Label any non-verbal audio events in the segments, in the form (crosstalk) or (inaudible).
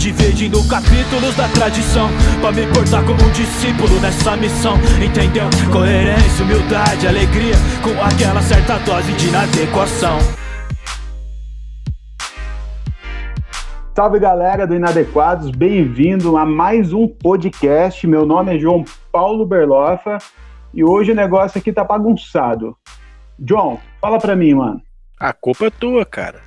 Dividindo capítulos da tradição Pra me portar como um discípulo nessa missão Entendeu? Coerência, humildade, alegria Com aquela certa dose de inadequação Salve galera do Inadequados, bem-vindo a mais um podcast. Meu nome é João Paulo Berlofa e hoje o negócio aqui tá bagunçado. João, fala pra mim, mano. A culpa é tua, cara.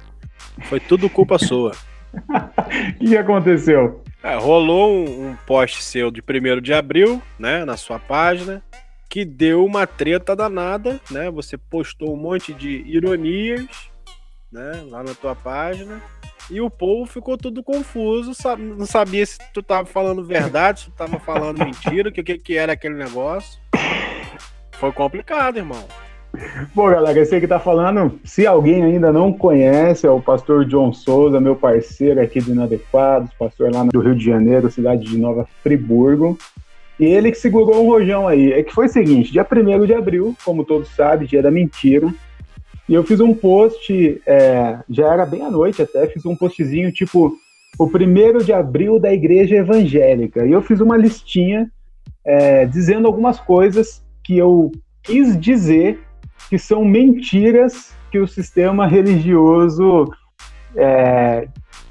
Foi tudo culpa sua. O (laughs) que, que aconteceu? É, rolou um, um post seu de 1 de abril, né, na sua página, que deu uma treta danada, né? Você postou um monte de ironias, né, lá na tua página. E o povo ficou tudo confuso, não sabia se tu tava falando verdade, se tu tava falando (laughs) mentira, o que, que era aquele negócio. Foi complicado, irmão. Bom, galera, esse que tá falando, se alguém ainda não conhece, é o pastor John Souza, meu parceiro aqui do Inadequados, pastor lá do Rio de Janeiro, cidade de Nova Friburgo. E ele que segurou um rojão aí. É que foi o seguinte, dia 1 de abril, como todos sabem, dia da mentira, e eu fiz um post, é, já era bem à noite até, fiz um postzinho tipo o primeiro de abril da igreja evangélica. E eu fiz uma listinha é, dizendo algumas coisas que eu quis dizer que são mentiras que o sistema religioso é,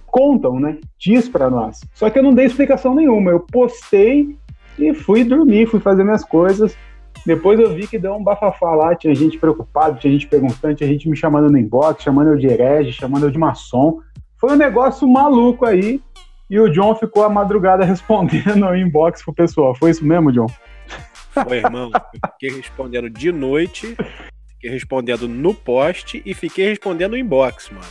contam, né? Diz para nós. Só que eu não dei explicação nenhuma. Eu postei e fui dormir, fui fazer minhas coisas. Depois eu vi que deu um bafafá lá, tinha gente preocupada, tinha gente perguntando, tinha gente me chamando no inbox, chamando eu de herege, chamando eu de maçom. Foi um negócio maluco aí. E o John ficou a madrugada (laughs) respondendo no inbox pro pessoal. Foi isso mesmo, John? Foi, irmão. fiquei respondendo de noite, fiquei respondendo no post e fiquei respondendo no inbox, mano.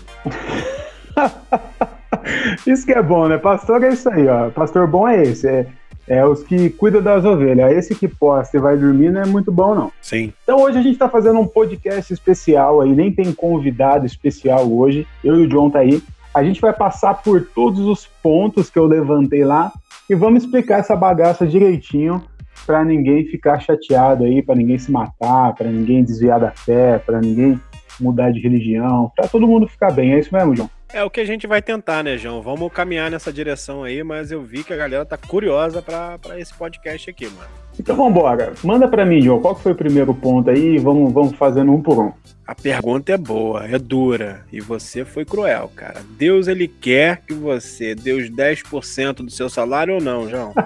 (laughs) isso que é bom, né? Pastor é isso aí, ó. Pastor bom é esse. É é os que cuidam das ovelhas. Esse que posta e vai dormir não é muito bom, não. Sim. Então hoje a gente está fazendo um podcast especial aí, nem tem convidado especial hoje. Eu e o John tá aí. A gente vai passar por todos os pontos que eu levantei lá e vamos explicar essa bagaça direitinho para ninguém ficar chateado aí, para ninguém se matar, para ninguém desviar da fé, para ninguém mudar de religião, para todo mundo ficar bem. É isso mesmo, John? É o que a gente vai tentar, né, João? Vamos caminhar nessa direção aí, mas eu vi que a galera tá curiosa para esse podcast aqui, mano. Então vamos embora. Manda para mim, João, qual foi o primeiro ponto aí? Vamos, vamos fazendo um por um. A pergunta é boa, é dura, e você foi cruel, cara. Deus, ele quer que você dê os 10% do seu salário ou não, João? (laughs)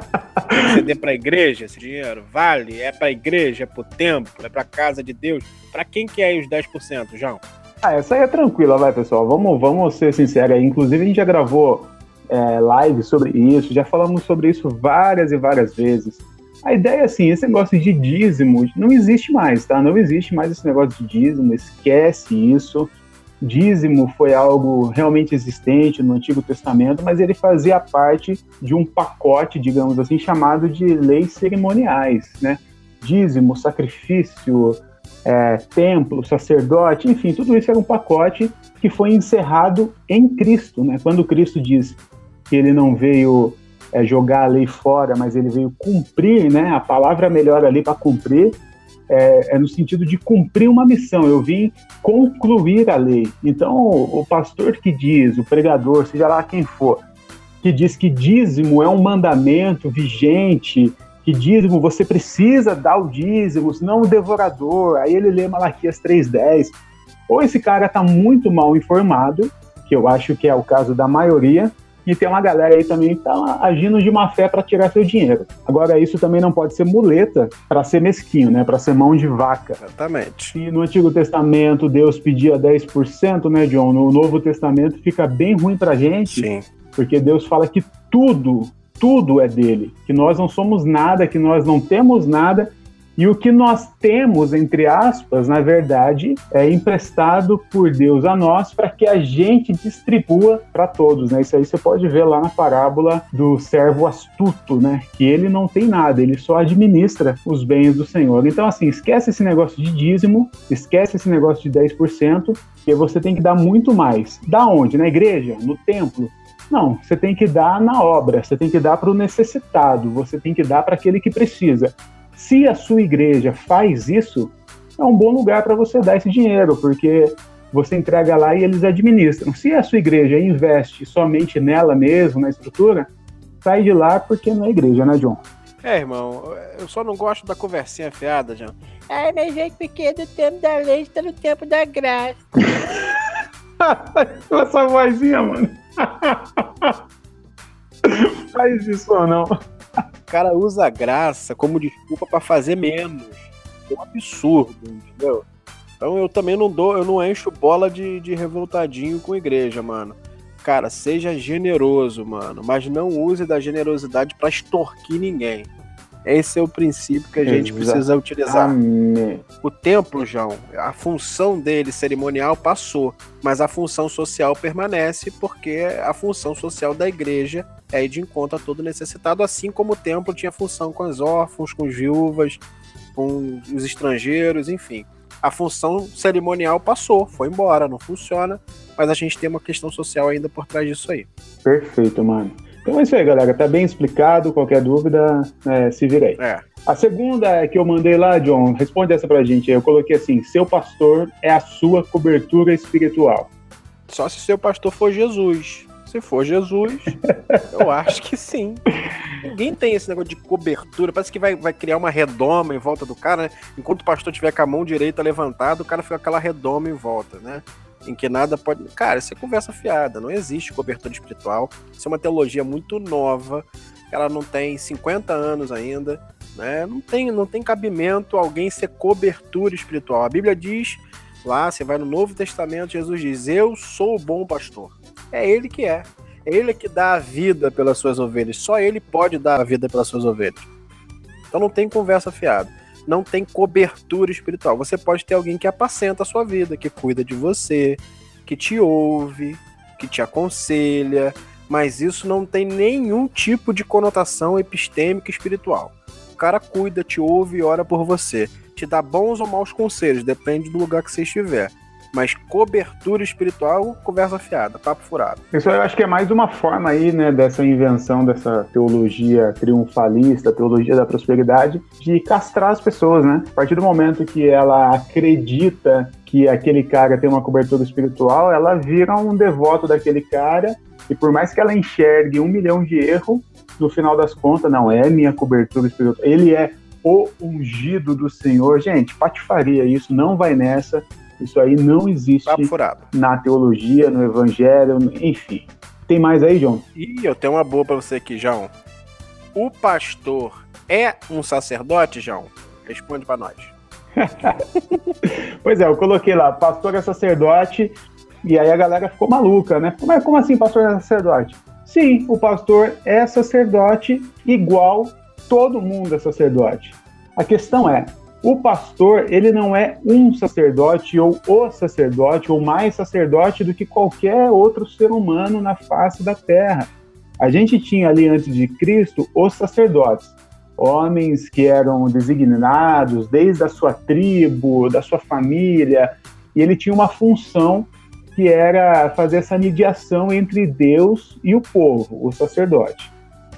Você dê pra igreja esse dinheiro? Vale? É pra igreja, é pro templo, é pra casa de Deus? Pra quem que é os 10%, João? Ah, essa aí é tranquila, vai, pessoal. Vamos, vamos ser sinceros aí. Inclusive, a gente já gravou é, live sobre isso, já falamos sobre isso várias e várias vezes. A ideia é assim, esse negócio de dízimo não existe mais, tá? Não existe mais esse negócio de dízimo, esquece isso. Dízimo foi algo realmente existente no Antigo Testamento, mas ele fazia parte de um pacote, digamos assim, chamado de leis cerimoniais, né? Dízimo, sacrifício, é, templo, sacerdote, enfim, tudo isso era um pacote que foi encerrado em Cristo, né? Quando Cristo diz que ele não veio é, jogar a lei fora, mas ele veio cumprir, né? A palavra melhor ali para cumprir é, é, no sentido de cumprir uma missão. Eu vim concluir a lei. Então, o, o pastor que diz, o pregador, seja lá quem for, que diz que dízimo é um mandamento vigente que dízimo você precisa dar o dízimo, senão o devorador. Aí ele lê Malaquias 3:10. Ou esse cara está muito mal informado, que eu acho que é o caso da maioria, e tem uma galera aí também que tá agindo de má fé para tirar seu dinheiro. Agora, isso também não pode ser muleta para ser mesquinho, né? Para ser mão de vaca. Exatamente. E no Antigo Testamento Deus pedia 10%, né, John? No Novo Testamento fica bem ruim pra gente. Sim. Porque Deus fala que tudo tudo é dele, que nós não somos nada, que nós não temos nada, e o que nós temos, entre aspas, na verdade, é emprestado por Deus a nós para que a gente distribua para todos, né? Isso aí você pode ver lá na parábola do servo astuto, né? Que ele não tem nada, ele só administra os bens do Senhor. Então, assim, esquece esse negócio de dízimo, esquece esse negócio de 10%, porque você tem que dar muito mais. Da onde? Na igreja? No templo? Não, você tem que dar na obra, você tem que dar para o necessitado, você tem que dar para aquele que precisa. Se a sua igreja faz isso, é um bom lugar para você dar esse dinheiro, porque você entrega lá e eles administram. Se a sua igreja investe somente nela mesmo, na estrutura, sai de lá porque não é igreja, né, John? É, irmão, eu só não gosto da conversinha fiada, John. Ai, mas é porque do tempo da lei está no tempo da graça. (laughs) Essa vozinha, mano. (laughs) Faz isso ou não. O cara usa graça como desculpa para fazer menos. É um absurdo, entendeu? Então eu também não dou, eu não encho bola de, de revoltadinho com igreja, mano. Cara, seja generoso, mano, mas não use da generosidade para extorquir ninguém. Esse é o princípio que a gente precisa utilizar. O templo, João, a função dele cerimonial passou, mas a função social permanece porque a função social da igreja é ir de encontro a todo necessitado, assim como o templo tinha função com os órfãos, com as viúvas, com os estrangeiros, enfim. A função cerimonial passou, foi embora, não funciona, mas a gente tem uma questão social ainda por trás disso aí. Perfeito, mano. Então é isso aí, galera. Tá bem explicado. Qualquer dúvida, é, se vira aí. É. A segunda é que eu mandei lá, John, responde essa pra gente. Eu coloquei assim: seu pastor é a sua cobertura espiritual. Só se seu pastor for Jesus. Se for Jesus, (laughs) eu acho que sim. Ninguém tem esse negócio de cobertura. Parece que vai, vai criar uma redoma em volta do cara, né? Enquanto o pastor tiver com a mão direita levantada, o cara fica com aquela redoma em volta, né? Em que nada pode. Cara, isso é conversa fiada, não existe cobertura espiritual. Isso é uma teologia muito nova, ela não tem 50 anos ainda, né? Não tem, não tem cabimento alguém ser cobertura espiritual. A Bíblia diz lá, você vai no Novo Testamento, Jesus diz: Eu sou o bom pastor. É ele que é. É ele que dá a vida pelas suas ovelhas. Só ele pode dar a vida pelas suas ovelhas. Então não tem conversa fiada não tem cobertura espiritual. Você pode ter alguém que apacenta a sua vida, que cuida de você, que te ouve, que te aconselha, mas isso não tem nenhum tipo de conotação epistêmica espiritual. O cara cuida, te ouve e ora por você. Te dá bons ou maus conselhos, depende do lugar que você estiver. Mas cobertura espiritual, conversa fiada, papo furado. Isso eu acho que é mais uma forma aí, né, dessa invenção dessa teologia triunfalista, teologia da prosperidade, de castrar as pessoas, né? A partir do momento que ela acredita que aquele cara tem uma cobertura espiritual, ela vira um devoto daquele cara e por mais que ela enxergue um milhão de erros, no final das contas, não é minha cobertura espiritual. Ele é o ungido do Senhor. Gente, patifaria, isso não vai nessa. Isso aí não existe na teologia, no evangelho, enfim. Tem mais aí, João? Ih, eu tenho uma boa para você aqui, João. O pastor é um sacerdote, João? Responde para nós. (laughs) pois é, eu coloquei lá, pastor é sacerdote, e aí a galera ficou maluca, né? Mas como assim pastor é sacerdote? Sim, o pastor é sacerdote igual todo mundo é sacerdote. A questão é, o pastor, ele não é um sacerdote ou o sacerdote ou mais sacerdote do que qualquer outro ser humano na face da terra. A gente tinha ali antes de Cristo os sacerdotes, homens que eram designados desde a sua tribo, da sua família, e ele tinha uma função que era fazer essa mediação entre Deus e o povo, o sacerdote.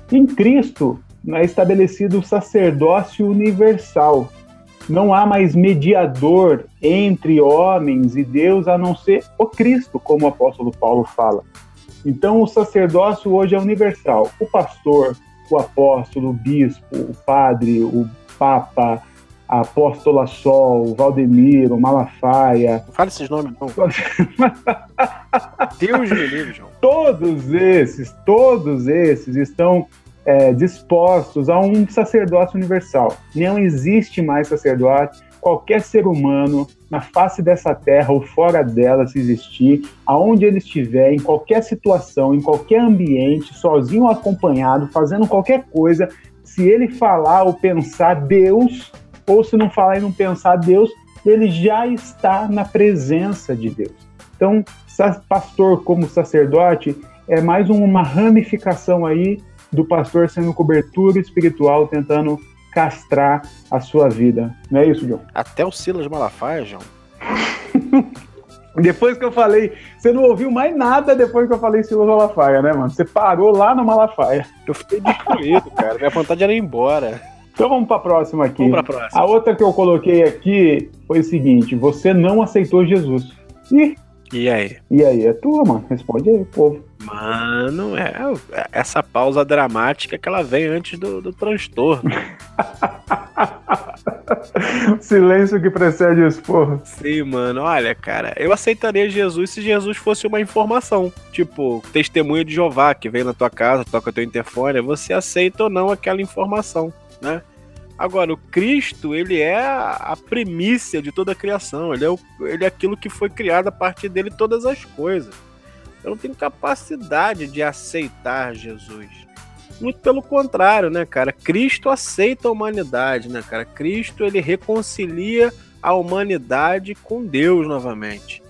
Em Cristo é estabelecido o sacerdócio universal, não há mais mediador entre homens e Deus a não ser o Cristo, como o apóstolo Paulo fala. Então, o sacerdócio hoje é universal. O pastor, o apóstolo, o bispo, o padre, o papa, a apóstola Sol, o Valdemiro, o Malafaia. Não fala esses nomes, não. (laughs) Deus me livre, João. Todos esses, todos esses estão é, dispostos a um sacerdócio universal. Não existe mais sacerdote. Qualquer ser humano na face dessa terra ou fora dela, se existir, aonde ele estiver, em qualquer situação, em qualquer ambiente, sozinho ou acompanhado, fazendo qualquer coisa, se ele falar ou pensar Deus, ou se não falar e não pensar Deus, ele já está na presença de Deus. Então, pastor como sacerdote é mais uma ramificação aí do pastor sendo cobertura espiritual, tentando castrar a sua vida. Não é isso, João? Até o Silas Malafaia, João. (laughs) depois que eu falei, você não ouviu mais nada depois que eu falei Silas Malafaia, né, mano? Você parou lá no Malafaia. Eu fiquei destruído, cara. Minha vontade era ir embora. Então vamos para a próxima aqui. Vamos para a próxima. A outra que eu coloquei aqui foi o seguinte: você não aceitou Jesus. E E aí? E aí, é tua, mano. Responde aí, povo. Mano, é, é essa pausa dramática que ela vem antes do, do transtorno. (laughs) Silêncio que precede o esporro. Sim, mano. Olha, cara, eu aceitaria Jesus se Jesus fosse uma informação. Tipo, testemunha de Jeová que vem na tua casa, toca teu interfone. Você aceita ou não aquela informação, né? Agora, o Cristo, ele é a primícia de toda a criação. Ele é, o, ele é aquilo que foi criado a partir dele todas as coisas. Eu não tenho capacidade de aceitar Jesus. Muito pelo contrário, né, cara? Cristo aceita a humanidade, né, cara? Cristo, ele reconcilia a humanidade com Deus novamente.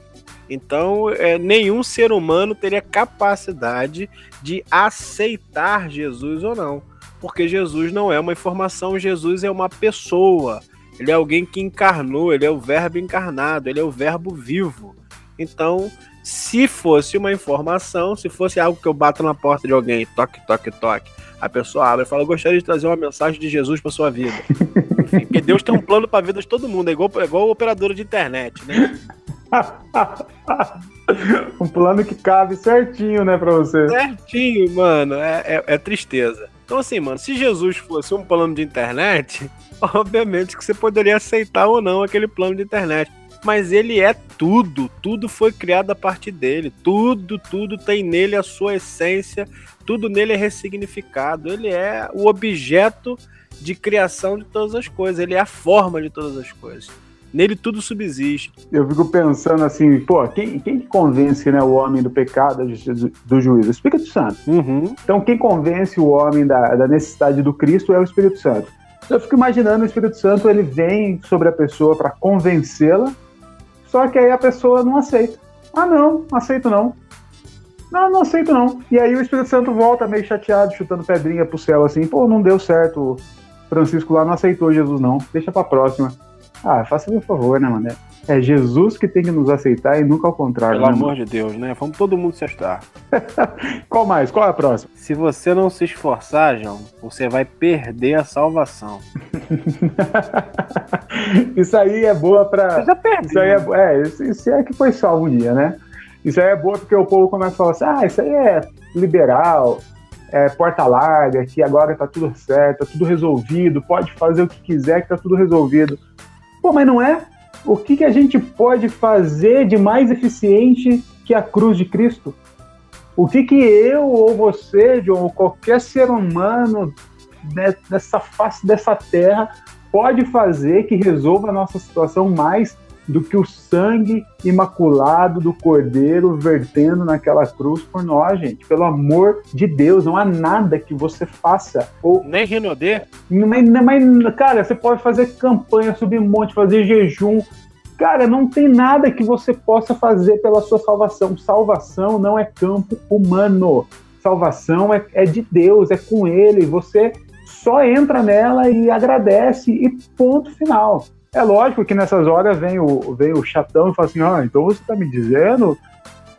Então, é, nenhum ser humano teria capacidade de aceitar Jesus ou não porque Jesus não é uma informação, Jesus é uma pessoa. Ele é alguém que encarnou, ele é o verbo encarnado, ele é o verbo vivo. Então, se fosse uma informação, se fosse algo que eu bato na porta de alguém, toque, toque, toque, a pessoa abre e fala: Eu gostaria de trazer uma mensagem de Jesus para sua vida. Enfim, porque Deus tem um plano para a vida de todo mundo, é igual, é igual operadora de internet, né? (laughs) um plano que cabe certinho, né, para você. Certinho, mano, é, é, é tristeza. Então, assim, mano, se Jesus fosse um plano de internet, (laughs) obviamente que você poderia aceitar ou não aquele plano de internet. Mas ele é tudo, tudo foi criado a partir dele, tudo, tudo tem nele a sua essência, tudo nele é ressignificado, ele é o objeto de criação de todas as coisas, ele é a forma de todas as coisas. Nele tudo subsiste. Eu fico pensando assim, pô, quem, quem convence né, o homem do pecado, do juízo? O Espírito Santo. Uhum. Então, quem convence o homem da, da necessidade do Cristo é o Espírito Santo. Eu fico imaginando o Espírito Santo, ele vem sobre a pessoa para convencê-la, só que aí a pessoa não aceita. Ah, não, aceito não. Não, não aceito não. E aí o Espírito Santo volta meio chateado, chutando pedrinha pro céu assim, pô, não deu certo. Francisco lá não aceitou Jesus não. Deixa pra próxima. Ah, faça meu favor, né, mano? É Jesus que tem que nos aceitar e nunca ao contrário. Pelo né, amor mano? de Deus, né? Vamos todo mundo se ajudar. (laughs) Qual mais? Qual é a próxima? Se você não se esforçar, João, você vai perder a salvação. (laughs) isso aí é boa pra. Você já perdeu. Isso aí é, é, isso, isso é que foi salvo um dia, né? Isso aí é boa porque o povo começa a falar assim: ah, isso aí é liberal, é porta larga, que agora tá tudo certo, tá tudo resolvido, pode fazer o que quiser que tá tudo resolvido. Pô, mas não é? O que, que a gente pode fazer de mais eficiente que a cruz de Cristo? O que, que eu ou você, John, ou qualquer ser humano nessa face dessa terra pode fazer que resolva a nossa situação mais do que o sangue imaculado do Cordeiro vertendo naquela cruz por nós, gente. Pelo amor de Deus, não há nada que você faça. Ou, Nem Rinodê? mas, mas, cara, você pode fazer campanha, subir monte, fazer jejum. Cara, não tem nada que você possa fazer pela sua salvação. Salvação não é campo humano. Salvação é, é de Deus, é com Ele. Você só entra nela e agradece e ponto final. É lógico que nessas horas vem o, vem o chatão e fala assim: ah, então você está me dizendo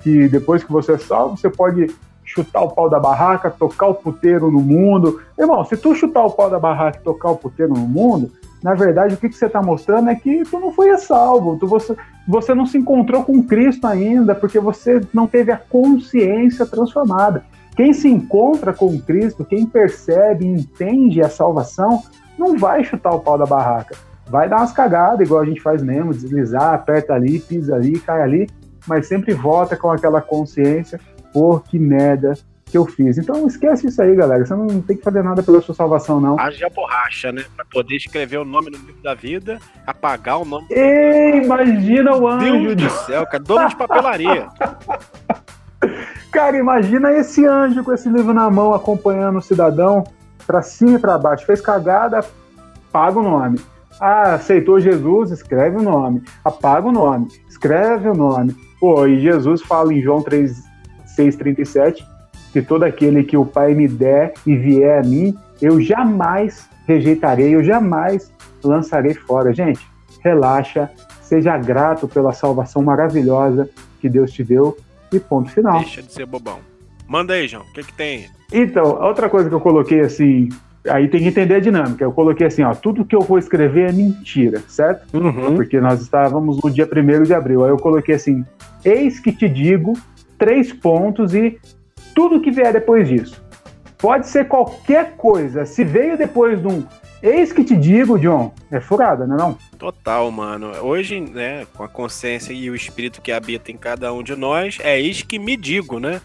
que depois que você é salvo, você pode chutar o pau da barraca, tocar o puteiro no mundo. Irmão, se tu chutar o pau da barraca e tocar o puteiro no mundo, na verdade o que, que você está mostrando é que tu não foi salvo, tu, você, você não se encontrou com Cristo ainda, porque você não teve a consciência transformada. Quem se encontra com Cristo, quem percebe e entende a salvação, não vai chutar o pau da barraca. Vai dar umas cagadas, igual a gente faz mesmo, deslizar, aperta ali, pisa ali, cai ali, mas sempre volta com aquela consciência, pô, que merda que eu fiz. Então esquece isso aí, galera. Você não tem que fazer nada pela sua salvação, não. Haja borracha, né? Pra poder escrever o nome no livro da vida, apagar o nome. Ei, imagina o anjo. Deus do céu, cara. Dono de papelaria. (laughs) Cara, imagina esse anjo com esse livro na mão acompanhando o cidadão pra cima e pra baixo. Fez cagada, paga o nome. Ah, aceitou Jesus, escreve o nome. Apaga o nome, escreve o nome. Pô, e Jesus fala em João 3, 6,37 que todo aquele que o Pai me der e vier a mim, eu jamais rejeitarei, eu jamais lançarei fora. Gente, relaxa, seja grato pela salvação maravilhosa que Deus te deu e ponto final. Deixa de ser bobão. Manda aí, João. O que, que tem? Então, outra coisa que eu coloquei assim aí tem que entender a dinâmica. Eu coloquei assim, ó, tudo que eu vou escrever é mentira, certo? Uhum. Porque nós estávamos no dia 1 de abril. Aí eu coloquei assim, eis que te digo, três pontos e tudo que vier depois disso. Pode ser qualquer coisa. Se veio depois de um eis que te digo, John, é furada, não é não? Total, mano. Hoje, né, com a consciência e o espírito que habita em cada um de nós, é eis que me digo, né?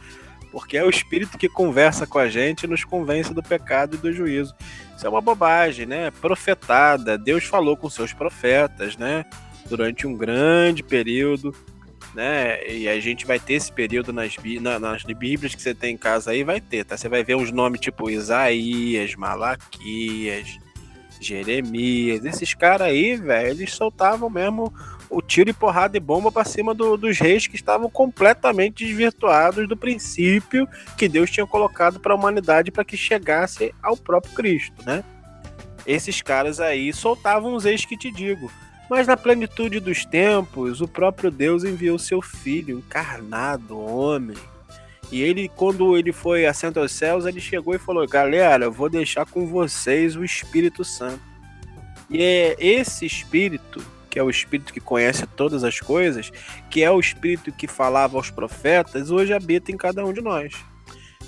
Porque é o espírito que conversa com a gente e nos convence do pecado e do juízo. Isso é uma bobagem, né? Profetada. Deus falou com seus profetas, né? Durante um grande período, né? E a gente vai ter esse período nas, na, nas Bíblias que você tem em casa aí, vai ter, tá? Você vai ver uns nomes tipo Isaías, Malaquias, Jeremias. Esses caras aí, velho, eles soltavam mesmo o tiro e porrada e bomba para cima do, dos reis que estavam completamente desvirtuados do princípio que Deus tinha colocado para a humanidade para que chegasse ao próprio Cristo, né? Esses caras aí soltavam os ex que te digo. Mas na plenitude dos tempos, o próprio Deus enviou seu filho encarnado, homem. E ele, quando ele foi assento aos céus, ele chegou e falou: Galera, eu vou deixar com vocês o Espírito Santo. E é esse Espírito que é o Espírito que conhece todas as coisas, que é o Espírito que falava aos profetas, hoje habita em cada um de nós.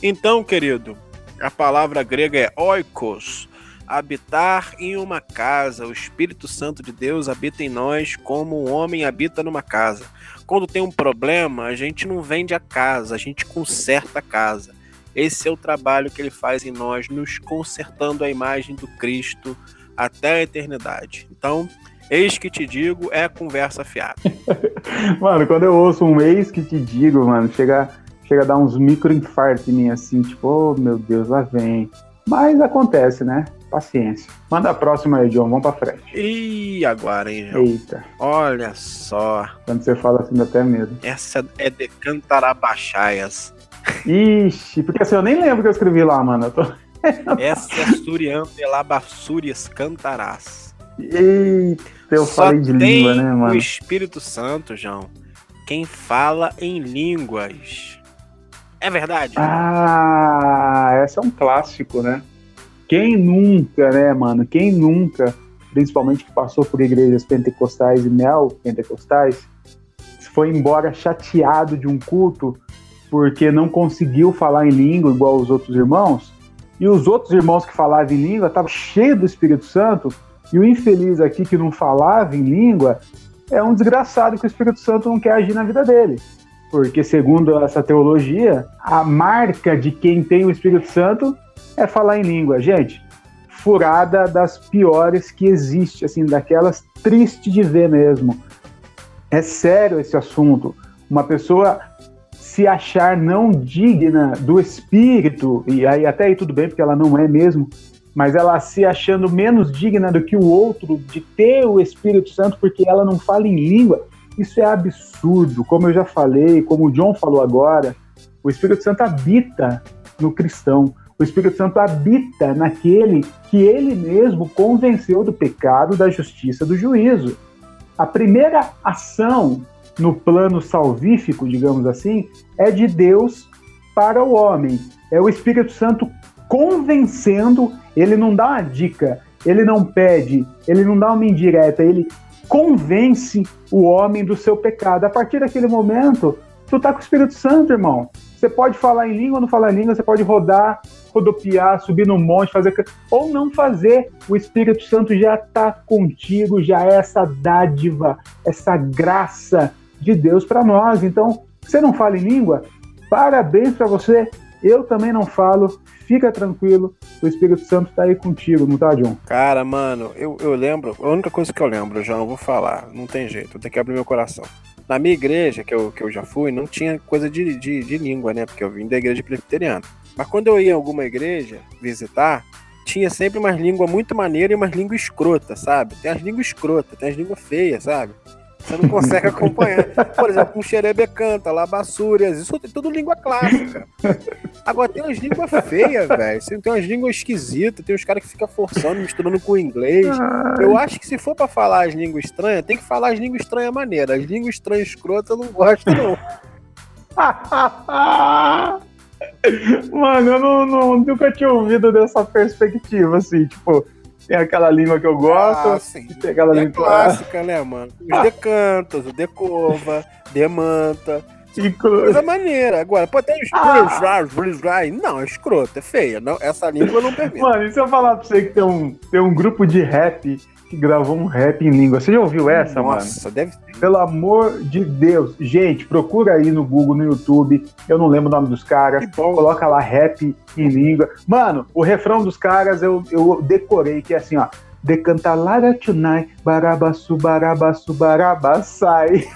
Então, querido, a palavra grega é oikos, habitar em uma casa. O Espírito Santo de Deus habita em nós como um homem habita numa casa. Quando tem um problema, a gente não vende a casa, a gente conserta a casa. Esse é o trabalho que ele faz em nós, nos consertando a imagem do Cristo até a eternidade. Então, Eis que te digo é conversa fiada. (laughs) mano, quando eu ouço um eis que te digo, mano, chega, chega a dar uns microinfartos em mim assim, tipo, oh meu Deus, lá vem. Mas acontece, né? Paciência. Manda a próxima aí, John, vamos pra frente. E agora, hein, João? Eita. Olha só. Quando você fala assim, dá até medo. Essa é de Cantarabachaias. Ixi, porque assim, eu nem lembro que eu escrevi lá, mano. Tô... (laughs) Essa é Surian de Labassúrias Cantarás. Eita, eu Só falei de tem língua, né, o mano? Espírito Santo, João, quem fala em línguas. É verdade? Ah, essa é um clássico, né? Quem nunca, né, mano? Quem nunca, principalmente que passou por igrejas pentecostais e neopentecostais, foi embora chateado de um culto porque não conseguiu falar em língua igual os outros irmãos, e os outros irmãos que falavam em língua estavam cheios do Espírito Santo, e o infeliz aqui que não falava em língua é um desgraçado que o Espírito Santo não quer agir na vida dele. Porque, segundo essa teologia, a marca de quem tem o Espírito Santo é falar em língua. Gente, furada das piores que existe, assim, daquelas triste de ver mesmo. É sério esse assunto. Uma pessoa se achar não digna do Espírito, e aí até aí tudo bem, porque ela não é mesmo, mas ela se achando menos digna do que o outro de ter o Espírito Santo porque ela não fala em língua, isso é absurdo. Como eu já falei, como o John falou agora, o Espírito Santo habita no cristão. O Espírito Santo habita naquele que ele mesmo convenceu do pecado, da justiça, do juízo. A primeira ação no plano salvífico, digamos assim, é de Deus para o homem. É o Espírito Santo convencendo, ele não dá uma dica, ele não pede, ele não dá uma indireta, ele convence o homem do seu pecado. A partir daquele momento, tu tá com o Espírito Santo, irmão. Você pode falar em língua ou não falar em língua, você pode rodar, rodopiar, subir no monte, fazer ou não fazer. O Espírito Santo já está contigo, já é essa dádiva, essa graça de Deus para nós. Então, você não fala em língua? Parabéns para você. Eu também não falo. Fica tranquilo, o Espírito Santo tá aí contigo, não tá, John? Cara, mano, eu, eu lembro, a única coisa que eu lembro, já não vou falar, não tem jeito, eu tenho que abrir meu coração. Na minha igreja, que eu, que eu já fui, não tinha coisa de, de, de língua, né? Porque eu vim da igreja presbiteriana. Mas quando eu ia em alguma igreja visitar, tinha sempre umas línguas muito maneiras e umas línguas escrotas, sabe? Tem as línguas escrotas, tem as línguas feias, sabe? Você não consegue (laughs) acompanhar. Por exemplo, um xerebe canta, labassúrias, isso é tudo língua clássica. Agora tem umas línguas feias, velho. Tem umas línguas esquisitas, tem uns caras que ficam forçando, misturando com o inglês. Eu acho que se for pra falar as línguas estranhas, tem que falar as línguas estranhas maneira. As línguas estranhas escrotas eu não gosto, não. (laughs) Mano, eu não, não- nunca tinha ouvido dessa perspectiva, assim, tipo, tem (laughs) aquela língua que eu gosto, Ah, sim. tem aquela É língua clássica, né, mano? Os decantas, o decova, demanta. Inclu- Coisa maneira. Agora, pô, tem os Ah. Não, é escroto, é feia. Não, essa língua não permito. Mano, e se eu falar pra você que tem um, tem um grupo de rap que gravou um rap em língua, você já ouviu essa, mano? Nossa, deve Pelo amor de Deus. Gente, procura aí no Google, no YouTube. Eu não lembro o nome dos caras. Que bom. Coloca lá rap em língua. Mano, o refrão dos caras eu, eu decorei, que é assim, ó. Decanta Lara Tonight, barabaçu, barabaçu, barabaçai.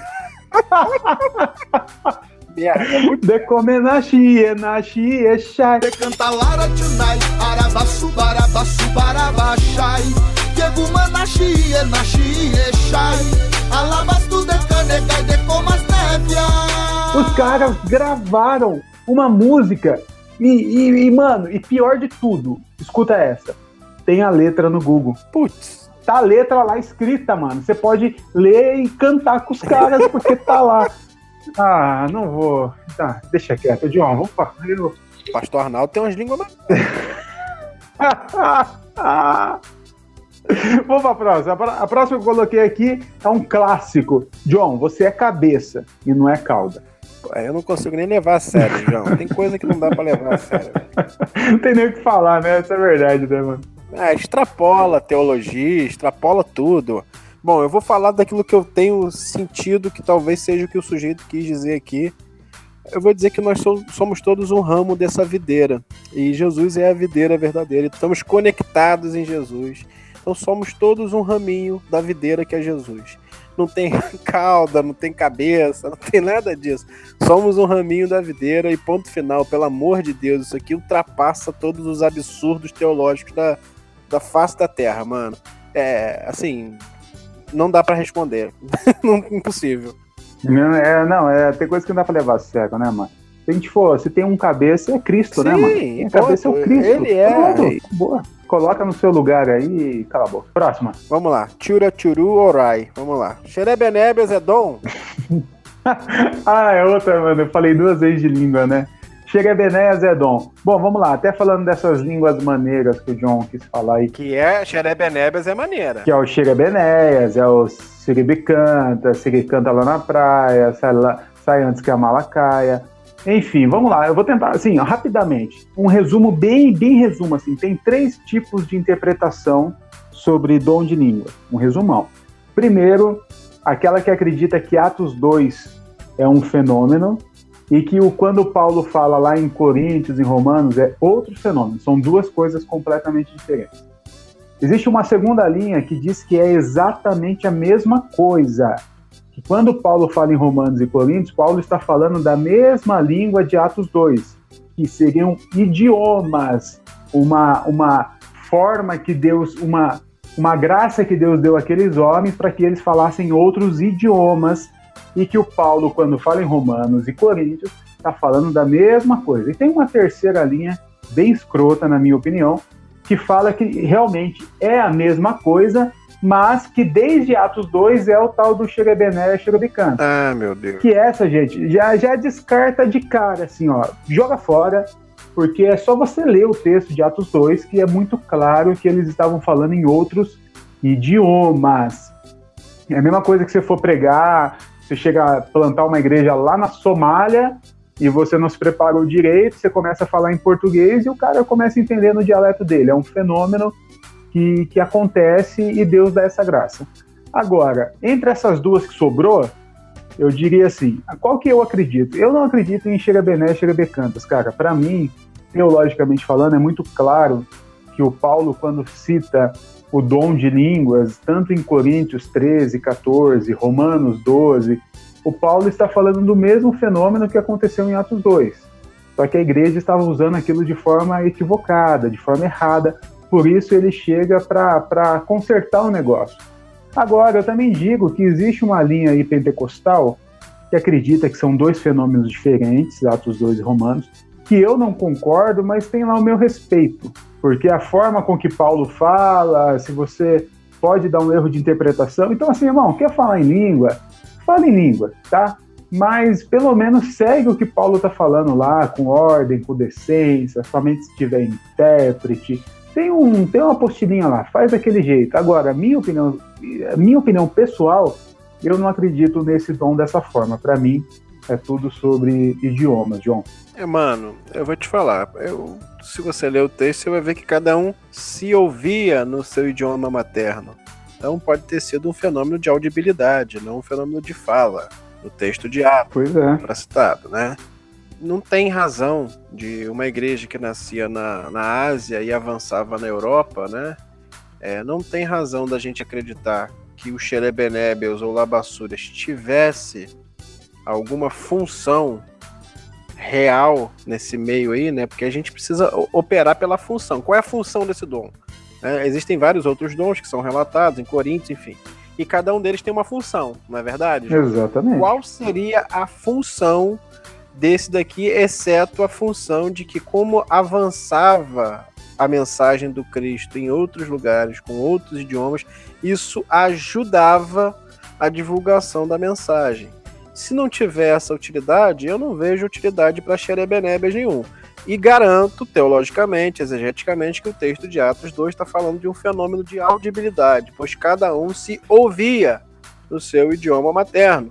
(laughs) merda. Decome na chie, na chie, chai. Canta Lara Tonight, Arabaçu, Barabaçu, Barabachai. Keguma na chie, na chie, chai. Alabastu de canegai de comas névia. Os caras gravaram uma música. E, e- e, mano, e pior de tudo, escuta essa. Tem a letra no Google. Putz. tá a letra lá escrita, mano. Você pode ler e cantar com os caras porque tá lá. (laughs) Ah, não vou. Tá, deixa quieto, John. Vamos. Eu... Pastor Arnaldo tem umas línguas mais. (laughs) (laughs) Vamos próxima. A pró- A próxima que eu coloquei aqui é um clássico. John, você é cabeça e não é cauda. Eu não consigo nem levar a sério, (laughs) João. Tem coisa que não dá pra levar a sério. Não tem nem o que falar, né? Essa é verdade, né, mano? É, extrapola a teologia, extrapola tudo. Bom, eu vou falar daquilo que eu tenho sentido que talvez seja o que o sujeito quis dizer aqui. Eu vou dizer que nós so- somos todos um ramo dessa videira. E Jesus é a videira verdadeira. Estamos conectados em Jesus. Então somos todos um raminho da videira que é Jesus. Não tem (laughs) cauda, não tem cabeça, não tem nada disso. Somos um raminho da videira e ponto final. Pelo amor de Deus, isso aqui ultrapassa todos os absurdos teológicos da, da face da terra, mano. É, assim, não dá pra responder. (laughs) Não- Impossível. Não, é, não, é, tem coisa que não dá pra levar a sério, né, mano? Se a gente for, se tem um cabeça, é Cristo, né, Sim, mano? Quem é ponto. cabeça é o Cristo. Ele é. Pronto, boa. Coloca no seu lugar aí e cala a boca. Próxima. Vamos lá. Tchura Tchuru Orai. Vamos lá. Xerebenebes é dom. (laughs) ah, é outra, mano. Eu falei duas vezes de língua, né? Chega Benéas é dom. Bom, vamos lá. Até falando dessas línguas maneiras que o John quis falar aí, Que é Xerebenebes é maneira. que é o Chega Benéas, é o Siribicanta, Siricanta lá na praia, sai, lá, sai antes que a mala caia. Enfim, vamos lá. Eu vou tentar, assim, ó, rapidamente. Um resumo bem, bem resumo, assim. Tem três tipos de interpretação sobre dom de língua. Um resumão. Primeiro, aquela que acredita que Atos 2 é um fenômeno e que o, quando Paulo fala lá em Coríntios, em Romanos, é outro fenômeno. São duas coisas completamente diferentes. Existe uma segunda linha que diz que é exatamente a mesma coisa. Quando Paulo fala em Romanos e Coríntios, Paulo está falando da mesma língua de Atos 2, que seriam idiomas, uma, uma forma que Deus, uma, uma graça que Deus deu àqueles homens para que eles falassem outros idiomas e que o Paulo, quando fala em Romanos e Coríntios, está falando da mesma coisa. E tem uma terceira linha, bem escrota, na minha opinião, que fala que realmente é a mesma coisa, mas que desde Atos 2 é o tal do Xerebené Xerebicanta. Ah, meu Deus. Que essa, gente, já, já descarta de cara, assim, ó, joga fora, porque é só você ler o texto de Atos 2 que é muito claro que eles estavam falando em outros idiomas. É a mesma coisa que você for pregar, você chega a plantar uma igreja lá na Somália e você não se preparou direito, você começa a falar em português e o cara começa a entender no dialeto dele. É um fenômeno que, que acontece e Deus dá essa graça. Agora, entre essas duas que sobrou, eu diria assim, qual que eu acredito? Eu não acredito em Xerebené e Xerebecantas, cara. Para mim, teologicamente falando, é muito claro que o Paulo, quando cita o dom de línguas, tanto em Coríntios 13, 14, Romanos 12, o Paulo está falando do mesmo fenômeno que aconteceu em Atos 2. Só que a igreja estava usando aquilo de forma equivocada, de forma errada, por isso ele chega para consertar o negócio. Agora, eu também digo que existe uma linha aí pentecostal que acredita que são dois fenômenos diferentes, Atos 2 e Romanos, que eu não concordo, mas tem lá o meu respeito, porque a forma com que Paulo fala, se você pode dar um erro de interpretação. Então, assim, irmão, quer falar em língua? Fala em língua, tá? mas pelo menos segue o que Paulo está falando lá, com ordem, com decência, somente se tiver intérprete. Tem, um, tem uma apostilinha lá, faz daquele jeito. Agora, minha opinião, minha opinião pessoal, eu não acredito nesse dom dessa forma. Para mim, é tudo sobre idiomas, John. É, mano, eu vou te falar. Eu, se você ler o texto, você vai ver que cada um se ouvia no seu idioma materno. Então pode ter sido um fenômeno de audibilidade, não um fenômeno de fala no texto de Atos, Pois é. para citado, né? Não tem razão de uma igreja que nascia na, na Ásia e avançava na Europa, né? É, não tem razão da gente acreditar que o Xerebenébios ou Labassúrias tivesse alguma função real nesse meio aí, né? Porque a gente precisa operar pela função. Qual é a função desse dom? É, existem vários outros dons que são relatados em Coríntios, enfim. E cada um deles tem uma função, não é verdade? Exatamente. Qual seria a função desse daqui, exceto a função de que, como avançava a mensagem do Cristo em outros lugares, com outros idiomas, isso ajudava a divulgação da mensagem. Se não tiver essa utilidade, eu não vejo utilidade para Xerebenebes nenhum. E garanto, teologicamente, exegeticamente, que o texto de Atos 2 está falando de um fenômeno de audibilidade, pois cada um se ouvia no seu idioma materno.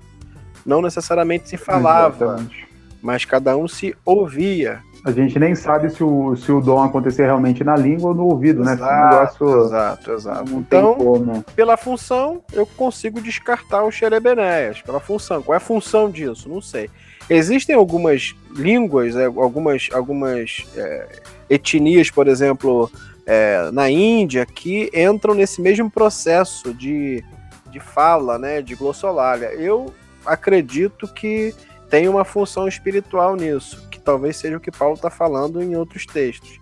Não necessariamente se falava, Exatamente. Mas cada um se ouvia. A gente nem sabe se o, se o dom acontecer realmente na língua ou no ouvido, né? Exato, negócio exato, exato. não Então, como. pela função, eu consigo descartar o Xerebenéias. Pela função. Qual é a função disso? Não sei. Existem algumas línguas, é, algumas, algumas é, etnias, por exemplo, é, na Índia, que entram nesse mesmo processo de, de fala, né, de glossolalia. Eu acredito que tem uma função espiritual nisso, que talvez seja o que Paulo está falando em outros textos.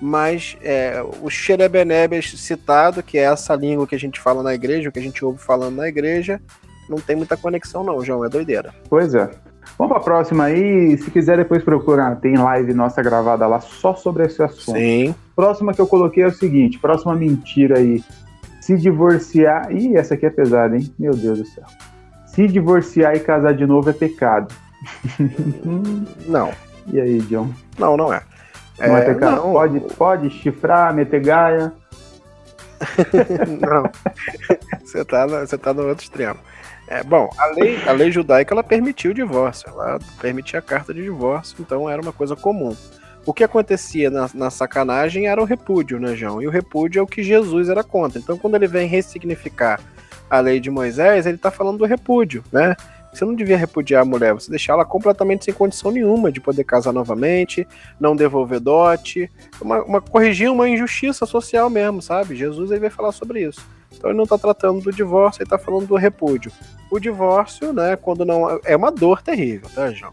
Mas é, o Xerebenebes citado, que é essa língua que a gente fala na igreja, o que a gente ouve falando na igreja, não tem muita conexão não, João, é doideira. Pois é. Vamos pra próxima aí. Se quiser, depois procura. Tem live nossa gravada lá só sobre esse assunto. Sim. Próxima que eu coloquei é o seguinte: próxima mentira aí. Se divorciar. Ih, essa aqui é pesada, hein? Meu Deus do céu. Se divorciar e casar de novo é pecado. (laughs) Não, E aí, John? não, não é. Não é, pecado? não, Pode, pode chifrar, meter gaia. (laughs) Não. Você tá, no, você tá no outro extremo. É, bom, a lei, a lei judaica ela permitiu o divórcio, ela permitia a carta de divórcio, então era uma coisa comum. O que acontecia na, na sacanagem era o repúdio, né, João? E o repúdio é o que Jesus era contra. Então, quando ele vem ressignificar a lei de Moisés, ele tá falando do repúdio, né? Você não devia repudiar a mulher, você deixar ela completamente sem condição nenhuma de poder casar novamente, não devolver dote, uma, uma corrigir uma injustiça social mesmo, sabe? Jesus ele vai falar sobre isso. Então ele não está tratando do divórcio, ele está falando do repúdio. O divórcio, né, quando não é uma dor terrível, tá, João?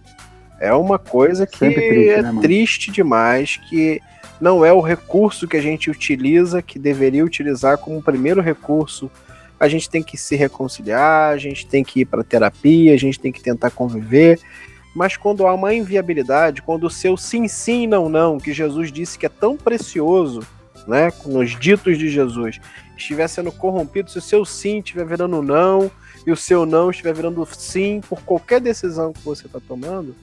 É uma coisa que triste, é né, triste demais, que não é o recurso que a gente utiliza, que deveria utilizar como primeiro recurso. A gente tem que se reconciliar, a gente tem que ir para terapia, a gente tem que tentar conviver. Mas quando há uma inviabilidade, quando o seu sim, sim, não, não, que Jesus disse que é tão precioso, né, nos ditos de Jesus, estiver sendo corrompido, se o seu sim estiver virando não e o seu não estiver virando sim por qualquer decisão que você está tomando,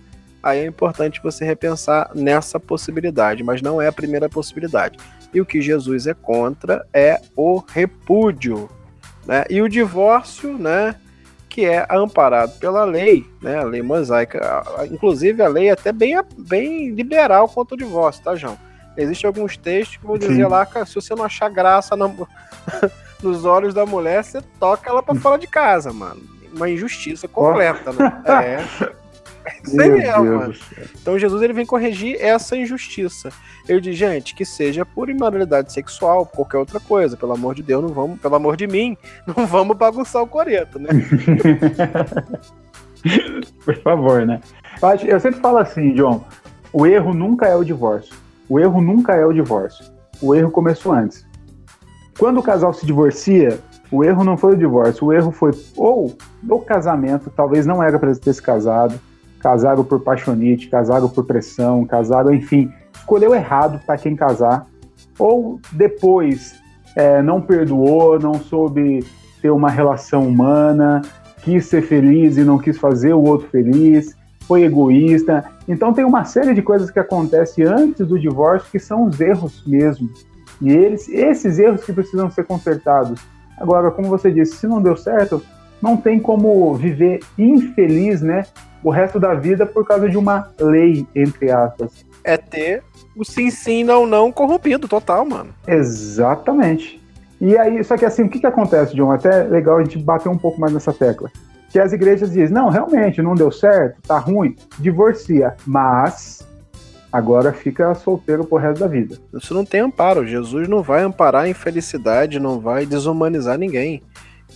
aí é importante você repensar nessa possibilidade, mas não é a primeira possibilidade. E o que Jesus é contra é o repúdio, né? E o divórcio, né? Que é amparado pela lei, né? A lei mosaica. Inclusive, a lei é até bem, bem liberal quanto ao divórcio, tá, João? Existem alguns textos que vão dizer Sim. lá que se você não achar graça na- (laughs) nos olhos da mulher, você toca ela pra fora de casa, mano. Uma injustiça completa, né? (laughs) É. (laughs) Isso aí Meu mesmo, Deus mano. Então Jesus ele vem corrigir essa injustiça. Ele diz, gente, que seja por imoralidade sexual, qualquer outra coisa. Pelo amor de Deus, não vamos, pelo amor de mim, (laughs) não vamos bagunçar o coreto, né? (laughs) Por favor, né? Eu sempre falo assim, John: o erro nunca é o divórcio. O erro nunca é o divórcio. O erro começou antes. Quando o casal se divorcia, o erro não foi o divórcio, o erro foi ou o casamento, talvez não era para ter se casado, casaram por paixonite, casaram por pressão, casaram, enfim, escolheu errado para quem casar, ou depois é, não perdoou, não soube ter uma relação humana, quis ser feliz e não quis fazer o outro feliz, foi egoísta. Então tem uma série de coisas que acontecem antes do divórcio que são os erros mesmo. E eles, esses erros que precisam ser consertados. Agora, como você disse, se não deu certo, não tem como viver infeliz, né, o resto da vida por causa de uma lei, entre aspas. É ter o sim sim não não corrompido total, mano. Exatamente. E aí, só que assim, o que que acontece, John? Até legal a gente bater um pouco mais nessa tecla. Que as igrejas dizem, não, realmente, não deu certo, tá ruim, divorcia. Mas agora fica solteiro pro resto da vida. Isso não tem amparo. Jesus não vai amparar a infelicidade, não vai desumanizar ninguém.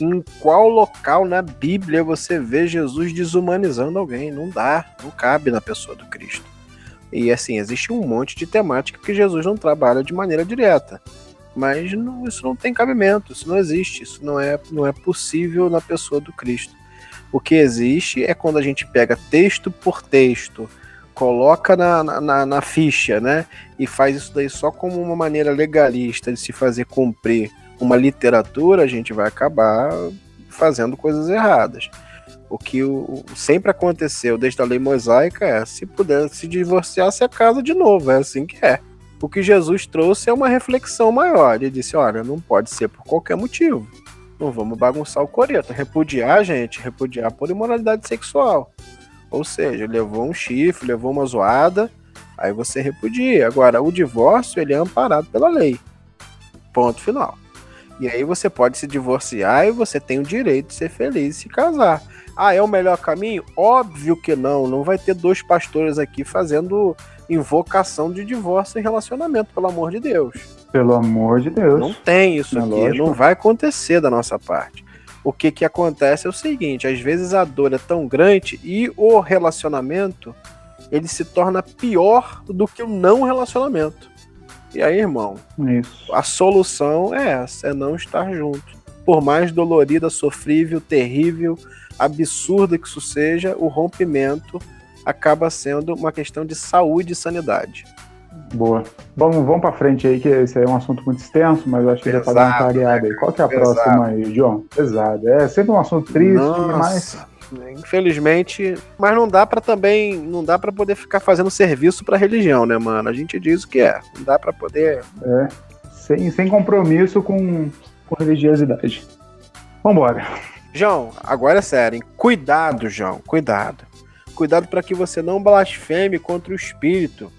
Em qual local na Bíblia você vê Jesus desumanizando alguém? Não dá, não cabe na pessoa do Cristo. E assim, existe um monte de temática que Jesus não trabalha de maneira direta. Mas não, isso não tem cabimento, isso não existe, isso não é, não é possível na pessoa do Cristo. O que existe é quando a gente pega texto por texto, coloca na, na, na ficha, né? E faz isso daí só como uma maneira legalista de se fazer cumprir uma literatura, a gente vai acabar fazendo coisas erradas. O que o, sempre aconteceu desde a lei mosaica é se puder se divorciar, se casa de novo, é assim que é. O que Jesus trouxe é uma reflexão maior. Ele disse: olha, não pode ser por qualquer motivo. Não vamos bagunçar o coreto. Repudiar, gente, repudiar por imoralidade sexual. Ou seja, levou um chifre, levou uma zoada, aí você repudia. Agora, o divórcio, ele é amparado pela lei. Ponto final. E aí você pode se divorciar e você tem o direito de ser feliz e se casar. Ah, é o melhor caminho? Óbvio que não. Não vai ter dois pastores aqui fazendo invocação de divórcio em relacionamento, pelo amor de Deus. Pelo amor de Deus. Não tem isso é aqui, lógico. não vai acontecer da nossa parte. O que que acontece é o seguinte, às vezes a dor é tão grande e o relacionamento ele se torna pior do que o não relacionamento. E aí, irmão, isso. a solução é essa, é não estar junto. Por mais dolorida, sofrível, terrível, absurda que isso seja, o rompimento acaba sendo uma questão de saúde e sanidade. Boa. Vamos, vamos para frente aí, que esse aí é um assunto muito extenso, mas eu acho que já tá dando uma clareada aí. Qual que é a Pesado. próxima aí, João? Pesado. É sempre um assunto triste, Nossa. mas infelizmente, mas não dá para também, não dá para poder ficar fazendo serviço para religião, né, mano? A gente diz o que é, não dá para poder. É, sem, sem compromisso com, com religiosidade. Vambora. João, agora é sério, hein? cuidado, João, cuidado. Cuidado para que você não blasfeme contra o Espírito,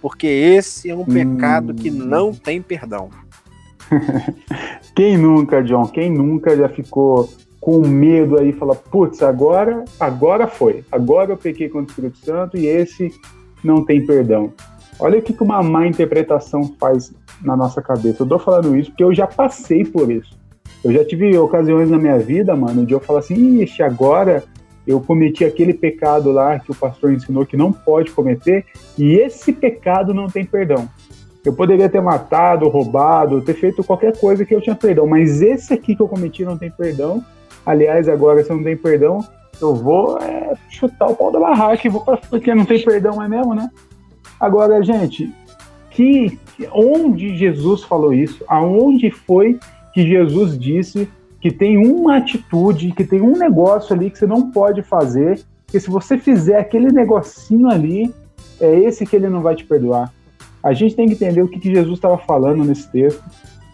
porque esse é um hum. pecado que não tem perdão. (laughs) Quem nunca, John? Quem nunca já ficou com medo aí, fala, putz, agora, agora foi, agora eu pequei contra o Espírito Santo e esse não tem perdão. Olha o que uma má interpretação faz na nossa cabeça. Eu tô falando isso porque eu já passei por isso. Eu já tive ocasiões na minha vida, mano, de eu falar assim, ixi, agora eu cometi aquele pecado lá que o pastor ensinou que não pode cometer, e esse pecado não tem perdão. Eu poderia ter matado, roubado, ter feito qualquer coisa que eu tinha perdão, mas esse aqui que eu cometi não tem perdão, Aliás, agora, se não tem perdão, eu vou é, chutar o pau da barraca e vou pra, porque não tem perdão é mesmo, né? Agora, gente, que onde Jesus falou isso? Aonde foi que Jesus disse que tem uma atitude, que tem um negócio ali que você não pode fazer, que se você fizer aquele negocinho ali, é esse que ele não vai te perdoar. A gente tem que entender o que, que Jesus estava falando nesse texto.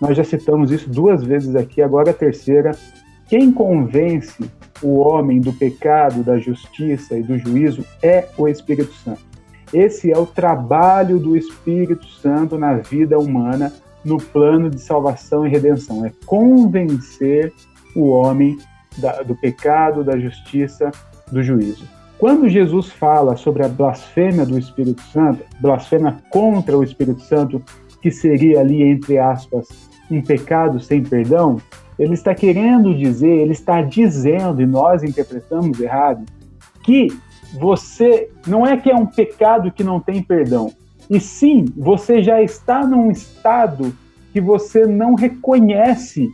Nós já citamos isso duas vezes aqui, agora a terceira. Quem convence o homem do pecado, da justiça e do juízo é o Espírito Santo. Esse é o trabalho do Espírito Santo na vida humana, no plano de salvação e redenção. É convencer o homem da, do pecado, da justiça, do juízo. Quando Jesus fala sobre a blasfêmia do Espírito Santo, blasfêmia contra o Espírito Santo, que seria ali, entre aspas, um pecado sem perdão, ele está querendo dizer, ele está dizendo, e nós interpretamos errado, que você não é que é um pecado que não tem perdão, e sim, você já está num estado que você não reconhece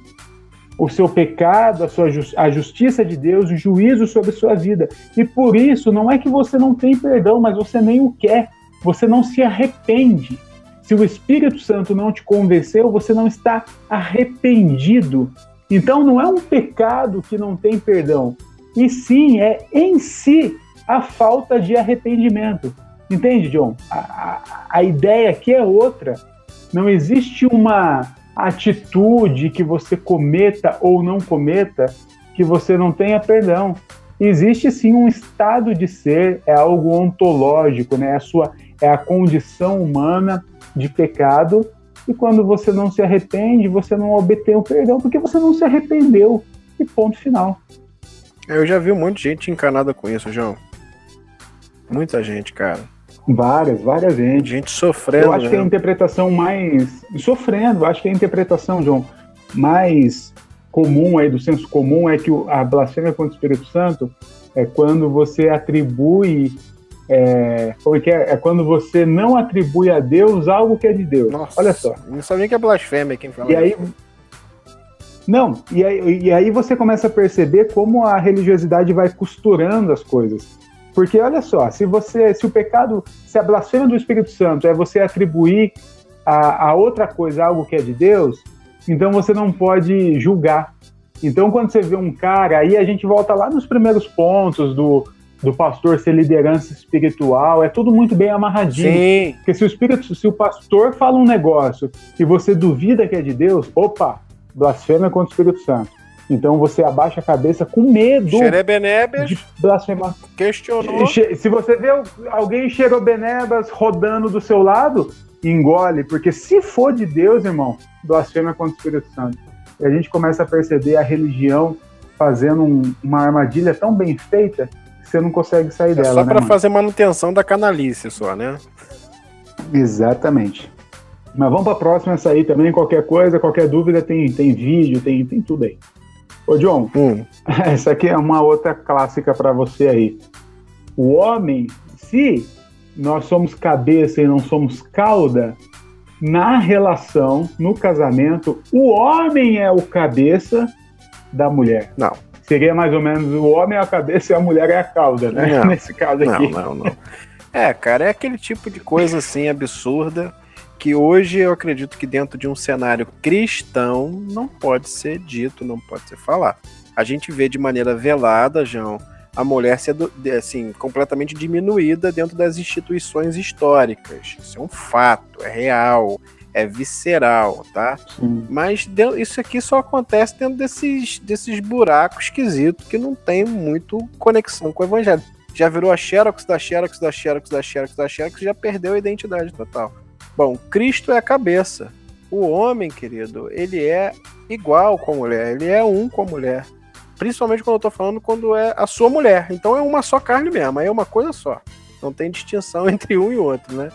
o seu pecado, a, sua a justiça de Deus, o juízo sobre sua vida. E por isso, não é que você não tem perdão, mas você nem o quer, você não se arrepende. Se o Espírito Santo não te convenceu, você não está arrependido então não é um pecado que não tem perdão, e sim é em si a falta de arrependimento. Entende, John? A, a, a ideia aqui é outra. Não existe uma atitude que você cometa ou não cometa que você não tenha perdão. Existe sim um estado de ser, é algo ontológico, né? É a sua é a condição humana de pecado. E quando você não se arrepende, você não obtém o perdão porque você não se arrependeu. E ponto final. Eu já vi um monte de gente encanada com isso, João. Muita gente, cara. Várias, várias gente. Gente sofrendo. Eu acho que é a interpretação mais. Sofrendo, acho que é a interpretação, João, mais comum aí do senso comum é que a blasfêmia contra o Espírito Santo é quando você atribui. É, como é que é? É quando você não atribui a Deus algo que é de Deus. Nossa, Olha só. Não nem que é blasfêmia quem fala E aí, não, e aí, e aí você começa a perceber como a religiosidade vai costurando as coisas. Porque olha só, se você, se o pecado, se a blasfêmia do Espírito Santo é você atribuir a, a outra coisa algo que é de Deus, então você não pode julgar. Então quando você vê um cara, aí a gente volta lá nos primeiros pontos do, do pastor ser liderança espiritual, é tudo muito bem amarradinho. Sim. Porque se o espírito, se o pastor fala um negócio e você duvida que é de Deus, opa, blasfêmia contra o Espírito Santo. Então você abaixa a cabeça com medo Xerebenebes de blasfemar. questionou. Se você vê alguém xerobenebas rodando do seu lado, engole, porque se for de Deus, irmão, blasfêmia contra o Espírito Santo. E a gente começa a perceber a religião fazendo um- uma armadilha tão bem feita você não consegue sair É dela. só né, pra mano? fazer manutenção da canalice só, né? Exatamente. Mas vamos para a próxima essa aí também. Qualquer coisa, qualquer dúvida, tem, tem vídeo, tem, tem tudo aí. Ô, John, Hum. (laughs) essa aqui é uma outra clássica para você aí. O homem, se nós somos cabeça e não somos cauda, na relação, no casamento, o homem é o cabeça da mulher. Não. Seria mais ou menos o homem é a cabeça e a mulher é a cauda, né? Não. (laughs) Nesse caso Não, aqui. não, não. É, cara, é aquele tipo de coisa assim absurda que hoje eu acredito que dentro de um cenário cristão não pode ser dito, não pode ser falado. A gente vê de maneira velada, João, a mulher ser do- de- assim completamente diminuída dentro das instituições históricas. Isso é um fato, é real, é visceral, tá? Sim. Mas isso aqui só acontece dentro desses, desses buracos esquisitos que não tem muito conexão com o evangelho. Já virou a xerox da xerox da xerox da xerox da xerox já perdeu a identidade total. Bom, Cristo é a cabeça. O homem, querido, ele é igual com a mulher, ele é um com a mulher. Principalmente quando eu tô falando quando é a sua mulher. Então é uma só carne mesmo, aí é uma coisa só. Não tem distinção (laughs) entre um e outro, né?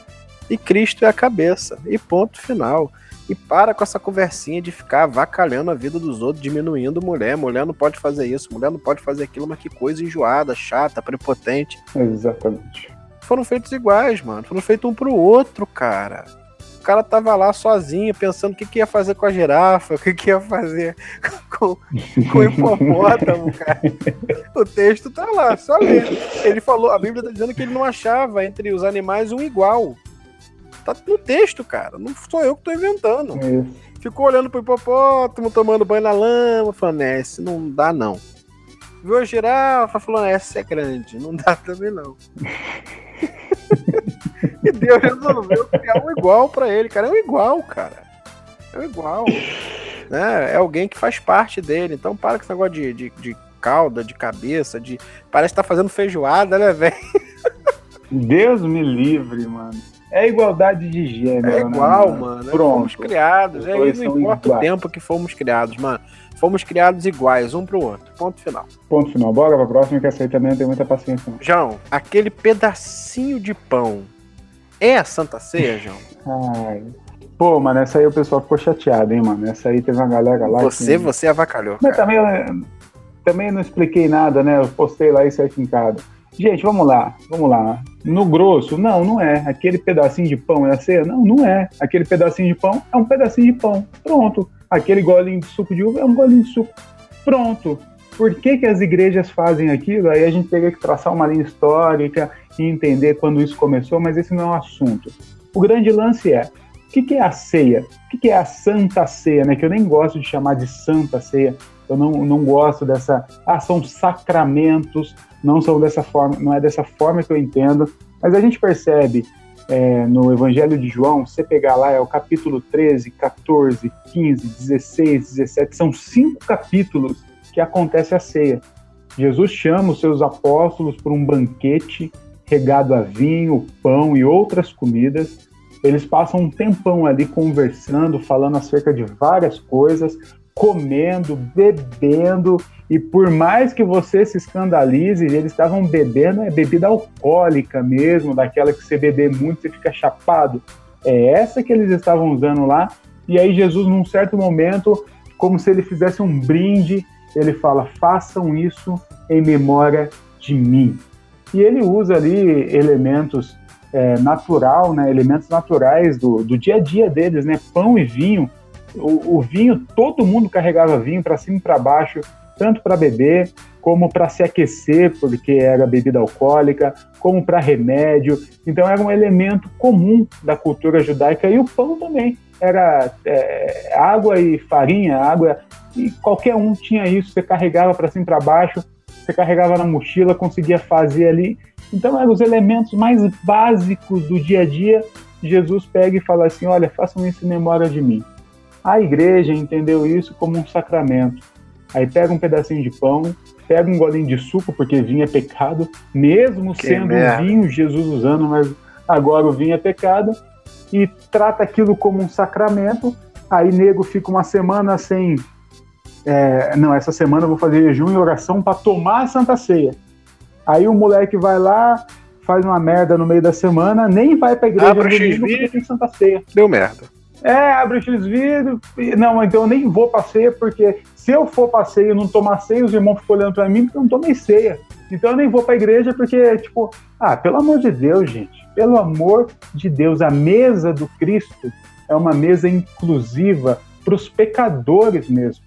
E Cristo é a cabeça. E ponto final. E para com essa conversinha de ficar avacalhando a vida dos outros, diminuindo mulher. Mulher não pode fazer isso, mulher não pode fazer aquilo, mas que coisa enjoada, chata, prepotente. Exatamente. Foram feitos iguais, mano. Foram feitos um pro outro, cara. O cara tava lá sozinho, pensando o que, que ia fazer com a girafa, (laughs) o que, que ia fazer (laughs) com, com o hipopótamo, (laughs) cara. O texto tá lá, só ler. Ele falou, a Bíblia tá dizendo que ele não achava entre os animais um igual. Tá no texto, cara. Não sou eu que tô inventando. Isso. Ficou olhando pro hipopótamo, tomando banho na lama, falando, é, esse não dá não. Viu a girafa, falando, essa é grande, não dá também não. (laughs) e Deus resolveu criar um igual pra ele, cara. É um igual, cara. É um igual. Né? É alguém que faz parte dele. Então para com esse negócio de, de, de cauda, de cabeça, de. Parece que tá fazendo feijoada, né, velho? Deus me livre, mano. É igualdade de gênero. É né, igual, mano. É Pronto. Fomos criados. Os Aí dois não importa o iguais. tempo que fomos criados, mano. Fomos criados iguais, um pro outro. Ponto final. Ponto final. Bora pra próxima, que essa aí também não tem muita paciência. Não. João, aquele pedacinho de pão é a Santa Ceia, João? (laughs) Ai. Pô, mano, essa aí o pessoal ficou chateado, hein, mano. Essa aí teve uma galera lá. Você, que... você avacalhou. Mas Cara. também, eu- também não expliquei nada, né? Eu postei lá isso em casa. Gente, vamos lá, vamos lá. No grosso, não, não é. Aquele pedacinho de pão é a ceia? Não, não é. Aquele pedacinho de pão é um pedacinho de pão. Pronto. Aquele golinho de suco de uva é um golinho de suco. Pronto. Por que, que as igrejas fazem aquilo? Aí a gente teria que traçar uma linha histórica e entender quando isso começou, mas esse não é o assunto. O grande lance é: O que, que é a ceia? O que, que é a Santa Ceia, né? Que eu nem gosto de chamar de Santa Ceia. Eu não, não gosto dessa. Ah, são sacramentos, não são dessa forma, não é dessa forma que eu entendo. Mas a gente percebe é, no Evangelho de João, você pegar lá, é o capítulo 13, 14, 15, 16, 17, são cinco capítulos que acontece a ceia. Jesus chama os seus apóstolos para um banquete regado a vinho, pão e outras comidas. Eles passam um tempão ali conversando, falando acerca de várias coisas, comendo, bebendo, e por mais que você se escandalize, eles estavam bebendo é bebida alcoólica mesmo, daquela que você beber muito você fica chapado. É essa que eles estavam usando lá. E aí Jesus, num certo momento, como se ele fizesse um brinde, ele fala: "Façam isso em memória de mim". E ele usa ali elementos é, natural, né, elementos naturais do, do dia a dia deles, né, pão e vinho, o, o vinho, todo mundo carregava vinho para cima e para baixo, tanto para beber, como para se aquecer, porque era bebida alcoólica, como para remédio. Então era um elemento comum da cultura judaica e o pão também. Era é, água e farinha, água, e qualquer um tinha isso. Você carregava para cima e para baixo, você carregava na mochila, conseguia fazer ali. Então eram os elementos mais básicos do dia a dia. Jesus pega e fala assim: Olha, façam isso em memória de mim. A igreja entendeu isso como um sacramento. Aí pega um pedacinho de pão, pega um golinho de suco, porque vinho é pecado, mesmo que sendo merda. um vinho Jesus usando, mas agora o vinho é pecado, e trata aquilo como um sacramento. Aí nego fica uma semana sem. É, não, essa semana eu vou fazer jejum e oração para tomar a Santa Ceia. Aí o moleque vai lá, faz uma merda no meio da semana, nem vai pra igreja Abra porque tem Santa Ceia. Deu merda. É, abre o X-Vídeo. Não, então eu nem vou ceia, porque se eu for ceia e não tomar ceia, os irmãos ficam olhando pra mim porque eu não tomei ceia. Então eu nem vou pra igreja porque, tipo, ah, pelo amor de Deus, gente. Pelo amor de Deus, a mesa do Cristo é uma mesa inclusiva para os pecadores mesmo.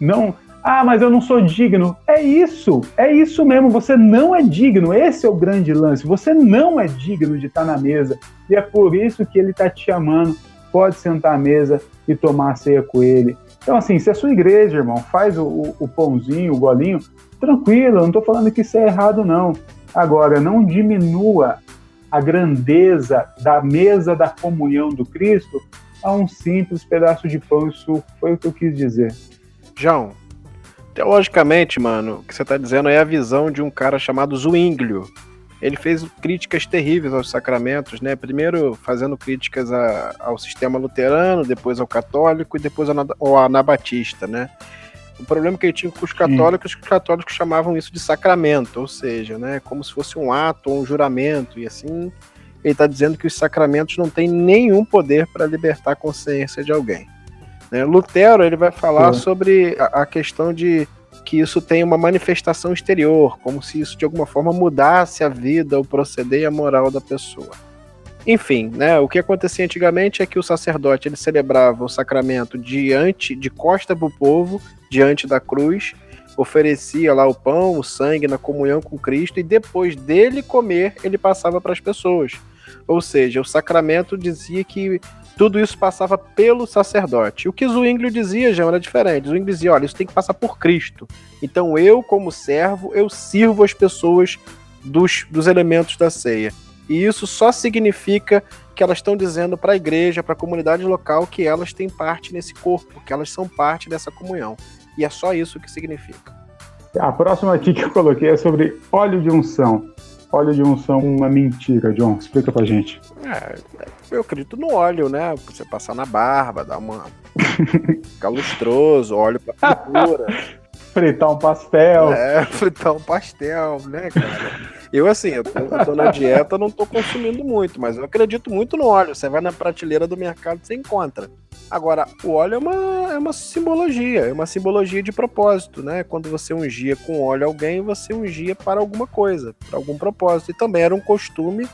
Não, ah, mas eu não sou digno. É isso, é isso mesmo. Você não é digno. Esse é o grande lance. Você não é digno de estar na mesa. E é por isso que ele está te chamando pode sentar à mesa e tomar a ceia com ele. Então, assim, se a sua igreja, irmão, faz o, o pãozinho, o golinho, tranquilo, não estou falando que isso é errado, não. Agora, não diminua a grandeza da mesa da comunhão do Cristo a um simples pedaço de pão e suco. Foi o que eu quis dizer. João, teologicamente, mano, o que você está dizendo é a visão de um cara chamado Zwinglio, ele fez críticas terríveis aos sacramentos, né? Primeiro fazendo críticas a, ao sistema luterano, depois ao católico e depois ao, ao anabatista, né? O problema que ele tinha com os católicos, Sim. os católicos chamavam isso de sacramento, ou seja, né, como se fosse um ato ou um juramento, e assim ele está dizendo que os sacramentos não têm nenhum poder para libertar a consciência de alguém. Né? Lutero ele vai falar Sim. sobre a, a questão de que isso tem uma manifestação exterior, como se isso de alguma forma mudasse a vida, o proceder e a moral da pessoa. Enfim, né, o que acontecia antigamente é que o sacerdote ele celebrava o sacramento diante, de costa para o povo, diante da cruz, oferecia lá o pão, o sangue na comunhão com Cristo e depois dele comer, ele passava para as pessoas. Ou seja, o sacramento dizia que tudo isso passava pelo sacerdote. O que Zwinglio dizia, já era diferente. Zwinglio dizia, olha, isso tem que passar por Cristo. Então eu, como servo, eu sirvo as pessoas dos, dos elementos da ceia. E isso só significa que elas estão dizendo para a igreja, para a comunidade local, que elas têm parte nesse corpo, que elas são parte dessa comunhão. E é só isso que significa. A próxima aqui que eu coloquei é sobre óleo de unção óleo de unção uma mentira, John? Explica pra gente. É, eu acredito no óleo, né? Você passar na barba, dar uma. (laughs) ficar lustroso, óleo pra pintura. (laughs) fritar um pastel. É, (laughs) fritar um pastel, né, cara? Eu, assim, eu tô, eu tô, na dieta, não tô consumindo muito, mas eu acredito muito no óleo. Você vai na prateleira do mercado, você encontra. Agora, o óleo é uma, é uma simbologia, é uma simbologia de propósito, né? Quando você ungia com óleo alguém, você ungia para alguma coisa, para algum propósito. E também era um costume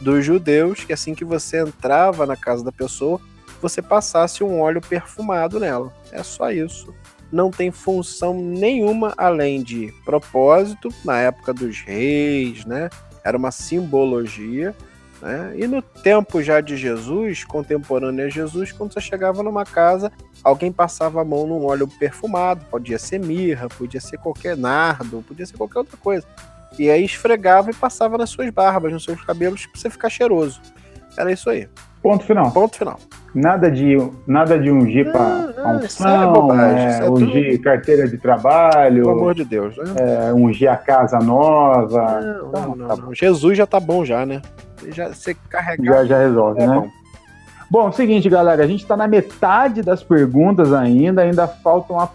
dos judeus que assim que você entrava na casa da pessoa, você passasse um óleo perfumado nela. É só isso. Não tem função nenhuma além de propósito, na época dos reis, né? Era uma simbologia Né? E no tempo já de Jesus, contemporâneo a Jesus, quando você chegava numa casa, alguém passava a mão num óleo perfumado, podia ser mirra, podia ser qualquer nardo, podia ser qualquer outra coisa. E aí esfregava e passava nas suas barbas, nos seus cabelos, pra você ficar cheiroso. Era isso aí. Ponto final. Ponto final. Nada de, nada de ungir para Ah, isso é bobagem, isso é ungir carteira de trabalho, Pelo amor de Deus. Né? é, ungir a casa nova. Não, Então, não, tá não. Jesus já tá bom já, né? Já, você carregar. Já, já resolve, é né? bom. Bom, seguinte, galera, a gente está na metade das perguntas ainda, ainda falta uma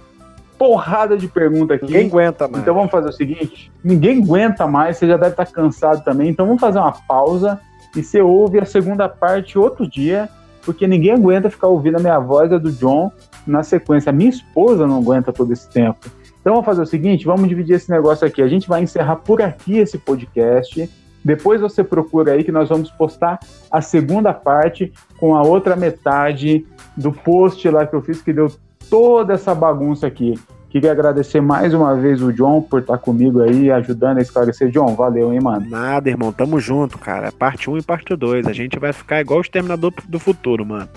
porrada de pergunta aqui. Ninguém aguenta mais. Então vamos fazer o seguinte: ninguém aguenta mais, você já deve estar cansado também. Então vamos fazer uma pausa e você ouve a segunda parte outro dia, porque ninguém aguenta ficar ouvindo a minha voz e a do John na sequência. A minha esposa não aguenta todo esse tempo. Então vamos fazer o seguinte: vamos dividir esse negócio aqui. A gente vai encerrar por aqui esse podcast. Depois você procura aí que nós vamos postar a segunda parte com a outra metade do post lá que eu fiz que deu toda essa bagunça aqui. Queria agradecer mais uma vez o John por estar comigo aí, ajudando a esclarecer. John, valeu, hein, mano? Nada, irmão. Tamo junto, cara. Parte 1 e parte 2. A gente vai ficar igual o Exterminador do Futuro, mano.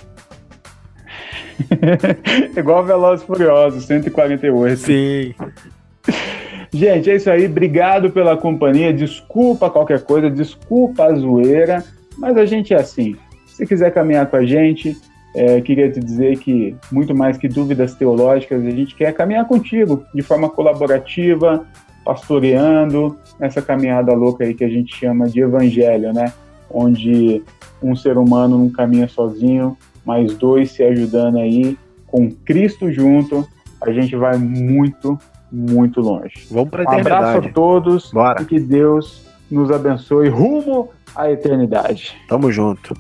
(laughs) Igual Velozes Furiosos, 148. Sim. Gente, é isso aí. Obrigado pela companhia. Desculpa qualquer coisa, desculpa a zoeira, mas a gente é assim. Se quiser caminhar com a gente, é, queria te dizer que, muito mais que dúvidas teológicas, a gente quer caminhar contigo de forma colaborativa, pastoreando essa caminhada louca aí que a gente chama de evangelho, né? Onde um ser humano não caminha sozinho, mas dois se ajudando aí, com Cristo junto, a gente vai muito, muito longe. Vamos pra Um abraço a todos Bora. e que Deus nos abençoe rumo à eternidade. Tamo junto.